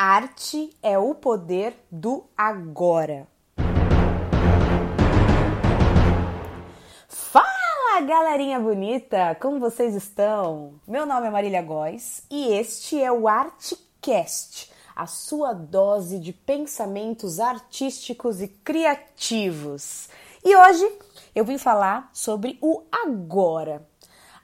Arte é o poder do agora. Fala, galerinha bonita! Como vocês estão? Meu nome é Marília Góes e este é o Artcast, a sua dose de pensamentos artísticos e criativos. E hoje eu vim falar sobre o agora.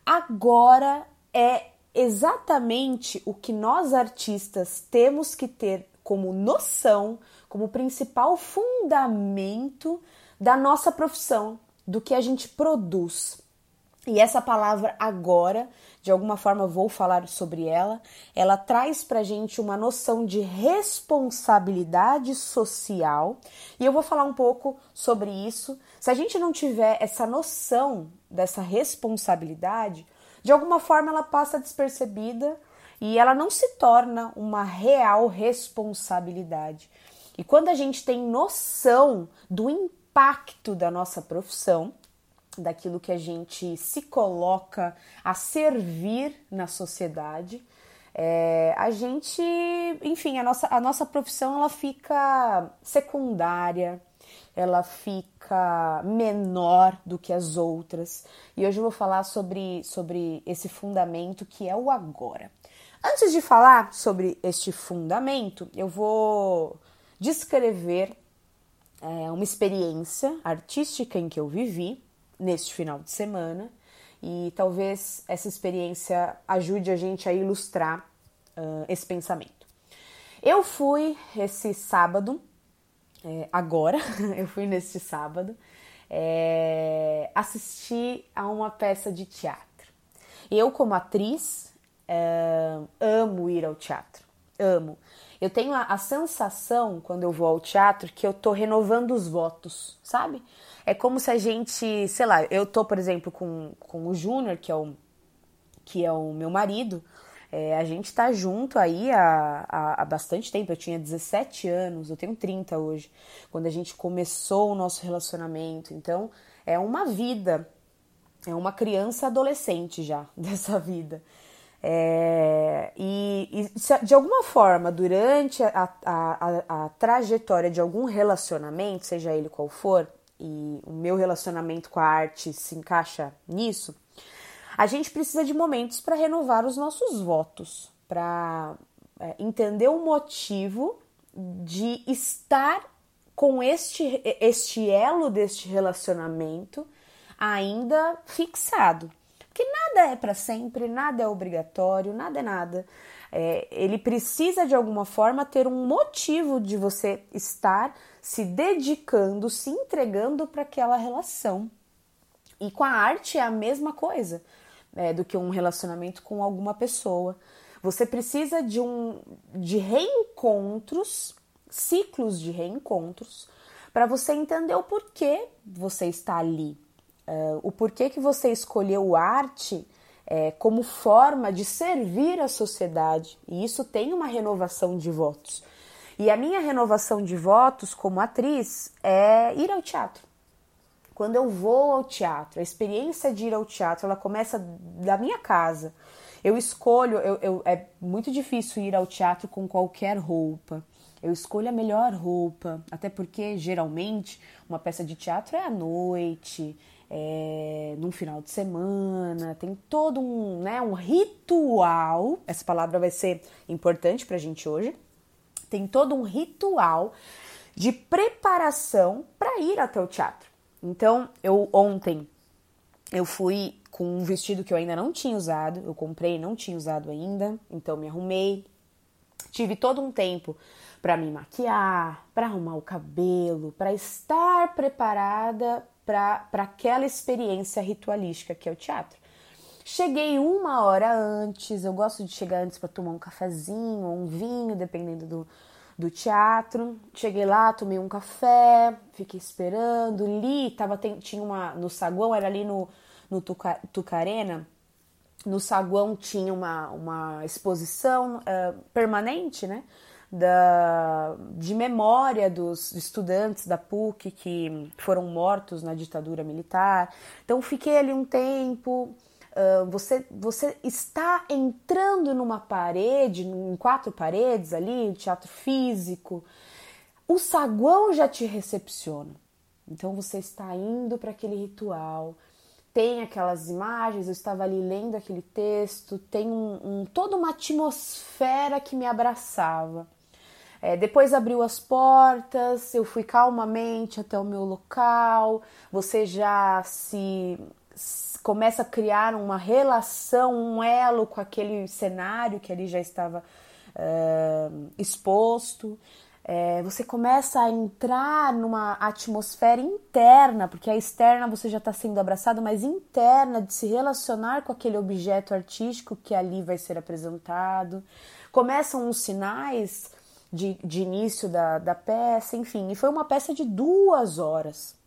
Agora é exatamente o que nós artistas temos que ter como noção, como principal fundamento da nossa profissão, do que a gente produz. E essa palavra agora, de alguma forma vou falar sobre ela, ela traz pra gente uma noção de responsabilidade social, e eu vou falar um pouco sobre isso. Se a gente não tiver essa noção dessa responsabilidade, de alguma forma ela passa despercebida e ela não se torna uma real responsabilidade. E quando a gente tem noção do impacto da nossa profissão, daquilo que a gente se coloca a servir na sociedade, é, a gente, enfim, a nossa, a nossa profissão ela fica secundária, ela fica menor do que as outras. E hoje eu vou falar sobre, sobre esse fundamento que é o agora. Antes de falar sobre este fundamento, eu vou descrever é, uma experiência artística em que eu vivi neste final de semana e talvez essa experiência ajude a gente a ilustrar uh, esse pensamento. Eu fui esse sábado é, agora, eu fui neste sábado, é, assistir a uma peça de teatro. Eu, como atriz, é, amo ir ao teatro, amo. Eu tenho a, a, sensação, quando eu vou ao teatro, que eu tô renovando os votos, sabe? É como se a gente, sei lá, eu tô, por exemplo, com, com o Júnior, que, é o, que é o meu marido, é, a gente tá junto aí há, há, há, bastante tempo. Eu tinha 17 anos, eu tenho 30 hoje, quando a gente começou o nosso relacionamento. Então, é uma vida, é uma criança adolescente já dessa vida. É, e, e, de alguma forma, durante a, a, a, a trajetória de algum relacionamento, seja ele qual for, e o meu relacionamento com a arte se encaixa nisso, a gente precisa de momentos para renovar os nossos votos, para é, entender o motivo de estar com este, este elo deste relacionamento ainda fixado. Porque nada é para sempre, nada é obrigatório, nada é nada. É, ele precisa de alguma forma ter um motivo de você estar se dedicando, se entregando para aquela relação. E com a arte é a mesma coisa é, do que um relacionamento com alguma pessoa. Você precisa de um de reencontros, ciclos de reencontros, para você entender o porquê você está ali, uh, o porquê que você escolheu arte é, como forma de servir a sociedade. E isso tem uma renovação de votos. E a minha renovação de votos como atriz é ir ao teatro. Quando eu vou ao teatro, a experiência de ir ao teatro, ela começa da minha casa. Eu escolho, eu, eu, é muito difícil ir ao teatro com qualquer roupa. Eu escolho a melhor roupa, até porque geralmente uma peça de teatro é à noite, é, num final de semana, tem todo um, né, um ritual. Essa palavra vai ser importante pra gente hoje. Tem todo um ritual de preparação para ir até o teatro. Então, eu ontem eu fui com um vestido que eu ainda não tinha usado, eu comprei, não tinha usado ainda, então me arrumei. Tive todo um tempo para me maquiar, para arrumar o cabelo, para estar preparada para aquela experiência ritualística que é o teatro. Cheguei uma hora antes, eu gosto de chegar antes para tomar um cafezinho ou um vinho, dependendo do, do teatro. Cheguei lá, tomei um café, fiquei esperando, li, tava, tinha uma. No saguão, era ali no, no Tuca, Tucarena. No saguão tinha uma, uma exposição uh, permanente, né? Da, de memória dos estudantes da PUC que foram mortos na ditadura militar. Então fiquei ali um tempo, Uh, você, você está entrando numa parede, em quatro paredes ali, teatro físico, o saguão já te recepciona. Então você está indo para aquele ritual, tem aquelas imagens, eu estava ali lendo aquele texto, tem um, um toda uma atmosfera que me abraçava. É, depois abriu as portas, eu fui calmamente até o meu local, você já se começa a criar uma relação, um elo com aquele cenário que ali já estava uh, exposto. É, você começa a entrar numa atmosfera interna, porque a externa você já está sendo abraçado, mas interna de se relacionar com aquele objeto artístico que ali vai ser apresentado. Começam os sinais de, de início da, da peça, enfim, e foi uma peça de duas horas.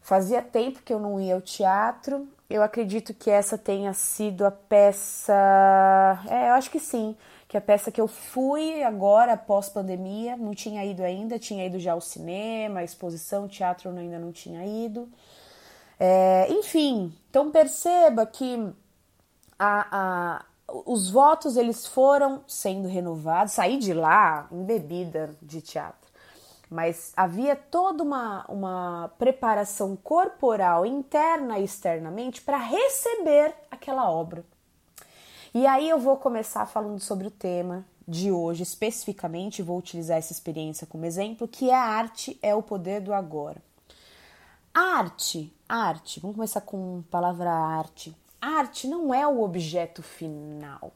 Fazia tempo que eu não ia ao teatro. Eu acredito que essa tenha sido a peça. É, eu acho que sim. Que a peça que eu fui agora, pós pandemia, não tinha ido ainda, tinha ido já ao cinema, exposição, teatro ainda não tinha ido. É, enfim, então perceba que a, a, os votos eles foram sendo renovados. Saí de lá embebida de teatro mas havia toda uma, uma preparação corporal interna e externamente para receber aquela obra. E aí eu vou começar falando sobre o tema de hoje, especificamente, vou utilizar essa experiência como exemplo, que é a arte é o poder do agora. arte, arte, vamos começar com a palavra arte. arte não é o objeto final.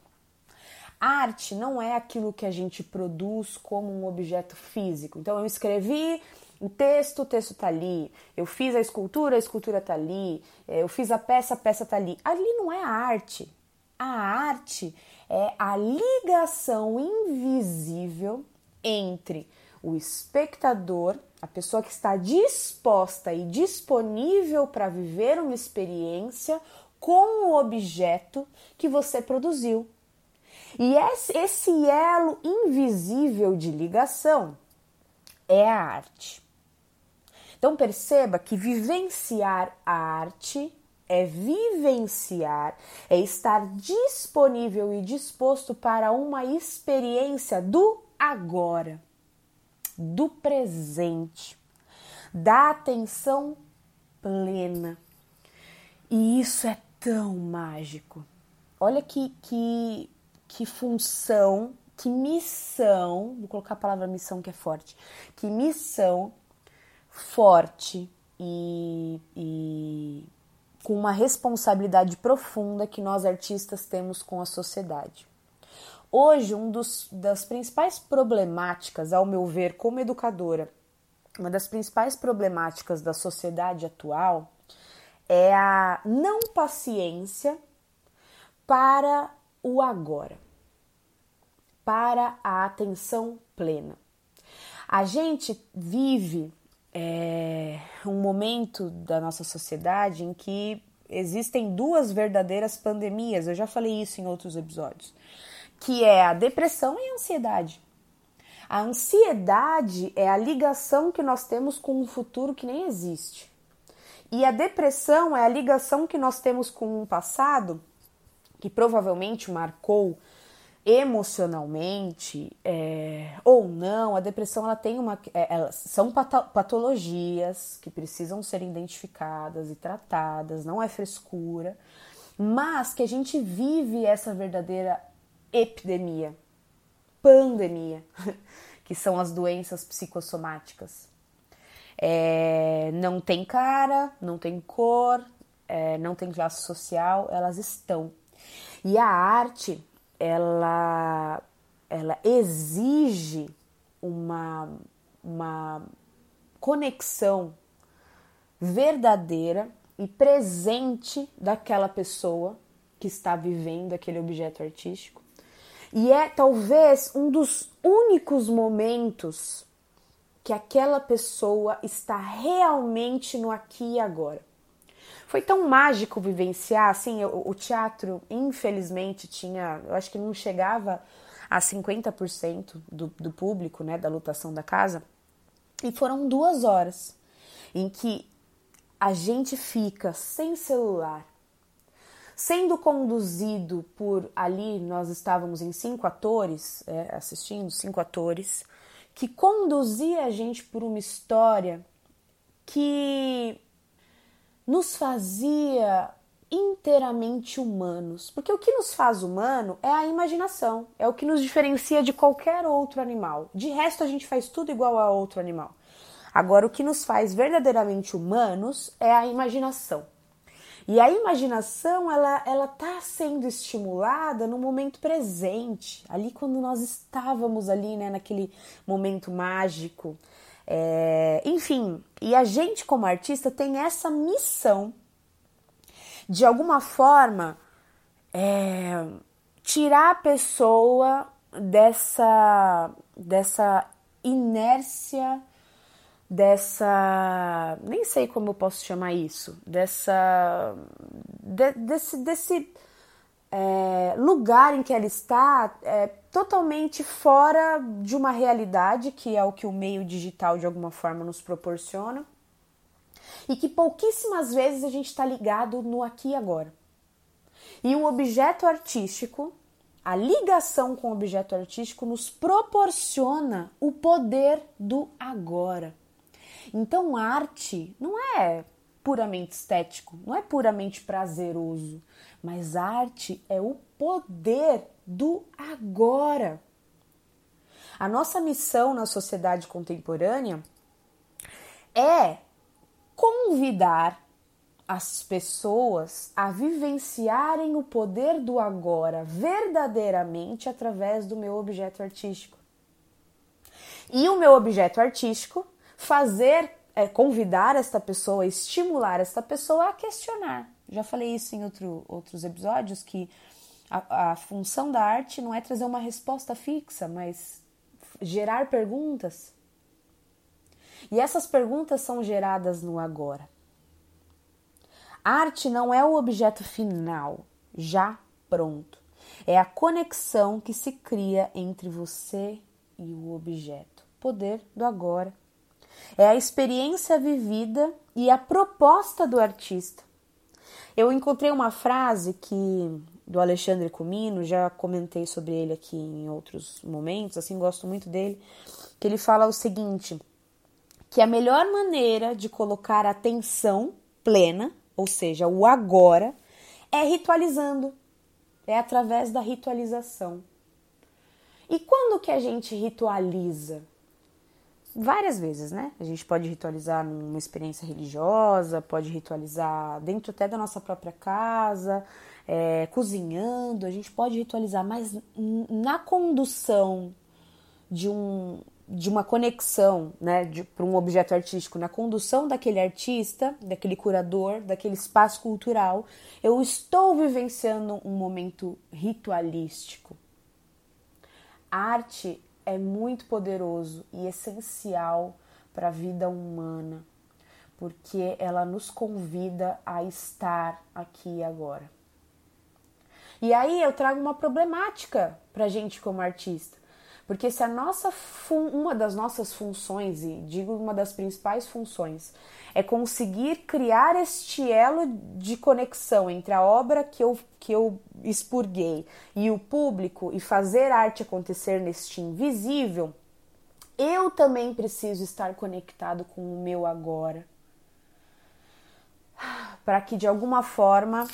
Arte não é aquilo que a gente produz como um objeto físico. Então eu escrevi o texto, o texto tá ali. Eu fiz a escultura, a escultura tá ali. É, eu fiz a peça, a peça tá ali. Ali não é arte. A arte é a ligação invisível entre o espectador, a pessoa que está disposta e disponível para viver uma experiência com o objeto que você produziu. E esse elo invisível de ligação é a arte. Então perceba que vivenciar a arte é vivenciar, é estar disponível e disposto para uma experiência do agora, do presente, da atenção plena. E isso é tão mágico. Olha que, que que função, que missão, vou colocar a palavra missão que é forte, que missão forte e, e com uma responsabilidade profunda que nós artistas temos com a sociedade. Hoje, um dos, das principais problemáticas, ao meu ver, como educadora, uma das principais problemáticas da sociedade atual é a não paciência para o agora para a atenção plena. A gente vive é, um momento da nossa sociedade em que existem duas verdadeiras pandemias, eu já falei isso em outros episódios, que é a depressão e a ansiedade. A ansiedade é a ligação que nós temos com um futuro que nem existe. E a depressão é a ligação que nós temos com um passado que provavelmente marcou emocionalmente é, ou não, a depressão ela tem uma, é, são patologias que precisam ser identificadas e tratadas, não é frescura, mas que a gente vive essa verdadeira epidemia, pandemia, que são as doenças psicossomáticas. É, não tem cara, não tem cor, é, não tem classe social, elas estão. E a arte, ela, ela exige uma, uma conexão verdadeira e presente daquela pessoa que está vivendo aquele objeto artístico. E é talvez um dos únicos momentos que aquela pessoa está realmente no aqui e agora. Foi tão mágico vivenciar, assim, o, teatro, infelizmente, tinha, eu acho que não chegava a 50% do, do público, né, da lotação da casa, e foram duas horas em que a gente fica sem celular, sendo conduzido por ali, nós estávamos em cinco atores, é, assistindo, cinco atores, que conduzia a gente por uma história que nos fazia inteiramente humanos. Porque o que nos faz humano é a imaginação, é o que nos diferencia de qualquer outro animal. De resto, a gente faz tudo igual a outro animal. Agora, o que nos faz verdadeiramente humanos é a imaginação. E a imaginação, ela ela está sendo estimulada no momento presente, ali quando nós estávamos ali, né, naquele momento mágico. É, enfim, e a gente como artista tem essa missão de alguma forma é, tirar a pessoa dessa dessa inércia dessa. nem sei como eu posso chamar isso, dessa. De, desse. desse é, lugar em que ela está é, totalmente fora de uma realidade que é o que o meio digital de alguma forma nos proporciona e que pouquíssimas vezes a gente está ligado no aqui e agora. E o objeto artístico, a ligação com o objeto artístico nos proporciona o poder do agora. Então, arte não é puramente estético, não é puramente prazeroso, mas arte é o poder do agora. A nossa missão na sociedade contemporânea é convidar as pessoas a vivenciarem o poder do agora verdadeiramente através do meu objeto artístico. E o meu objeto artístico fazer, é, convidar esta pessoa, estimular esta pessoa a questionar. Já falei isso em outro, outros episódios que a, a função da arte não é trazer uma resposta fixa, mas gerar perguntas. E essas perguntas são geradas no agora. A arte não é o objeto final, já pronto. É a conexão que se cria entre você e o objeto. Poder do agora é a experiência vivida e a proposta do artista. Eu encontrei uma frase que do Alexandre Comino, já comentei sobre ele aqui em outros momentos, assim gosto muito dele, que ele fala o seguinte, que a melhor maneira de colocar atenção plena, ou seja, o agora, é ritualizando, é através da ritualização. E quando que a gente ritualiza? Várias vezes, né? A gente pode ritualizar numa experiência religiosa, pode ritualizar dentro até da nossa própria casa, é, cozinhando, a gente pode ritualizar, mas na condução de um de uma conexão, né, para um objeto artístico, na condução daquele artista, daquele curador, daquele espaço cultural, eu estou vivenciando um momento ritualístico. A arte é muito poderoso e essencial para a vida humana, porque ela nos convida a estar aqui e agora. E aí eu trago uma problemática para a gente como artista, porque se a nossa uma das nossas funções e digo uma das principais funções é conseguir criar este elo de conexão entre a obra que eu, que eu expurguei e o público e fazer arte acontecer neste invisível, eu também preciso estar conectado com o meu agora. Para que de alguma forma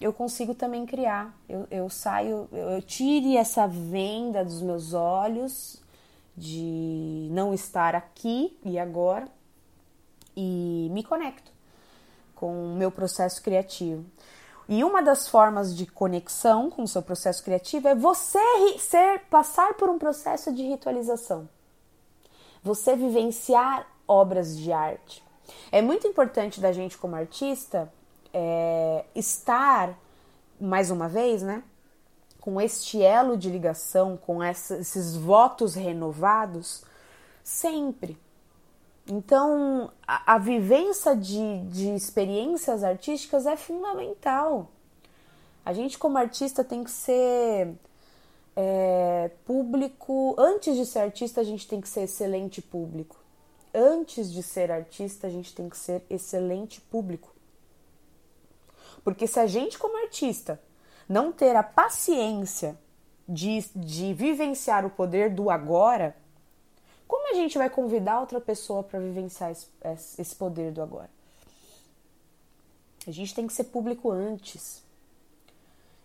eu consigo também criar. Eu, eu saio, eu, tire essa venda dos meus olhos de não estar aqui e agora e me conecto com o meu processo criativo. E uma das formas de conexão com o seu processo criativo é você ser passar por um processo de ritualização. Você vivenciar obras de arte. É muito importante da gente como artista é, estar mais uma vez, né? Com este elo de ligação, com essa, esses votos renovados, sempre. Então, a, a vivência de, de experiências artísticas é fundamental. A gente, como artista, tem que ser é, público. Antes de ser artista, a gente tem que ser excelente público. Antes de ser artista, a gente tem que ser excelente público. Porque se a gente, como artista, não ter a paciência de, de vivenciar o poder do agora, como a gente vai convidar outra pessoa para vivenciar esse, esse poder do agora? A gente tem que ser público antes.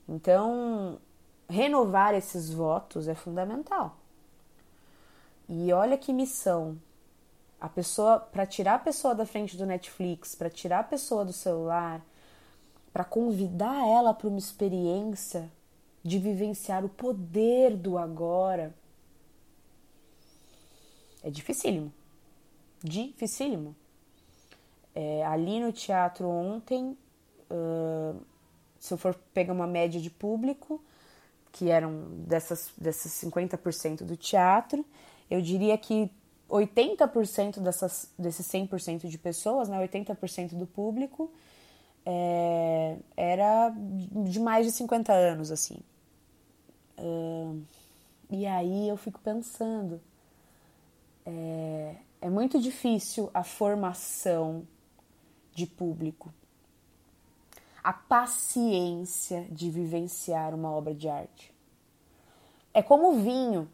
Então, renovar esses votos é fundamental. E olha que missão. A pessoa, para tirar a pessoa da frente do Netflix, para tirar a pessoa do celular, para convidar ela para uma experiência de vivenciar o poder do agora. É dificílimo. Dificílimo. É, ali no teatro ontem, uh, se eu for pegar uma média de público, que eram dessas, dessas 50% do teatro, eu diria que 80% dessas, desses 100% de pessoas, né, 80% do público, é, era de mais de 50 anos, assim. Uh, e aí eu fico pensando, é, é muito difícil a formação de público, a paciência de vivenciar uma obra de arte. É como vinho.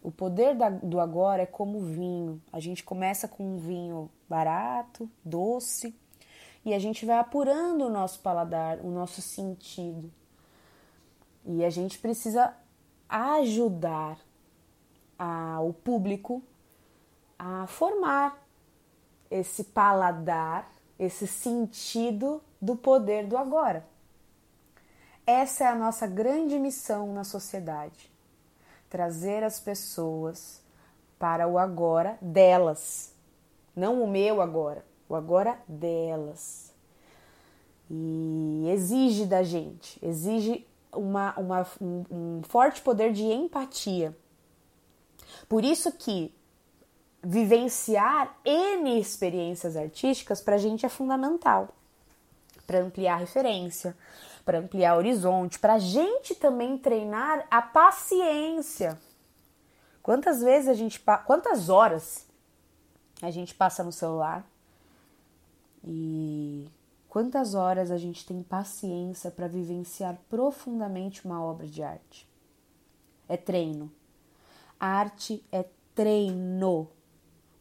O poder da, do agora é como vinho. A gente começa com um vinho barato, doce, e a gente vai apurando o nosso paladar, o nosso sentido. E a gente precisa ajudar a, o público a formar esse paladar, esse sentido do poder do agora. Essa é a nossa grande missão na sociedade: trazer as pessoas para o agora delas, não o meu agora, o agora delas. E exige da gente, exige uma, uma, um, forte poder de empatia. Por isso que vivenciar N experiências artísticas para a gente é fundamental. Para ampliar referência, para ampliar horizonte, para a gente também treinar a paciência. Quantas vezes a gente. Quantas horas a gente passa no celular e quantas horas a gente tem paciência para vivenciar profundamente uma obra de arte? É treino. arte é treino.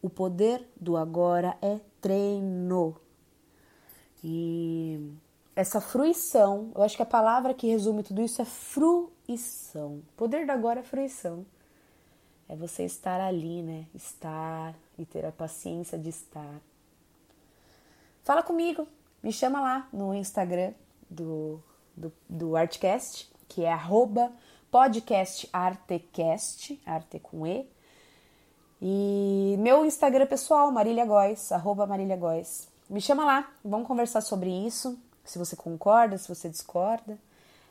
O poder do agora é treino. E essa fruição, eu acho que a palavra que resume tudo isso é fruição. O poder do agora é fruição. É você estar ali, né? Estar e ter a paciência de estar. Fala comigo, me chama lá no Instagram do, do, do Artcast, que é arroba podcastartecast, arte com E. E meu Instagram pessoal, Marília Góes, arroba Marília Góes. Me chama lá, vamos conversar sobre isso, se você concorda, se você discorda,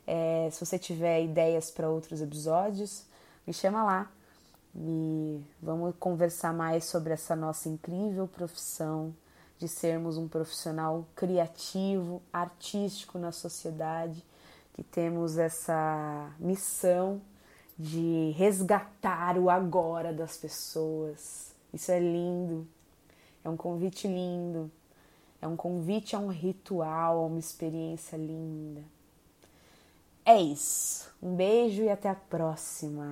é, se você tiver ideias para outros episódios, me chama lá. E vamos conversar mais sobre essa nossa incrível profissão de sermos um profissional criativo, artístico na sociedade, que temos essa missão de resgatar o agora das pessoas. Isso é lindo, é um convite lindo, é um convite a um ritual, a uma experiência linda. É isso. Um beijo e até a próxima.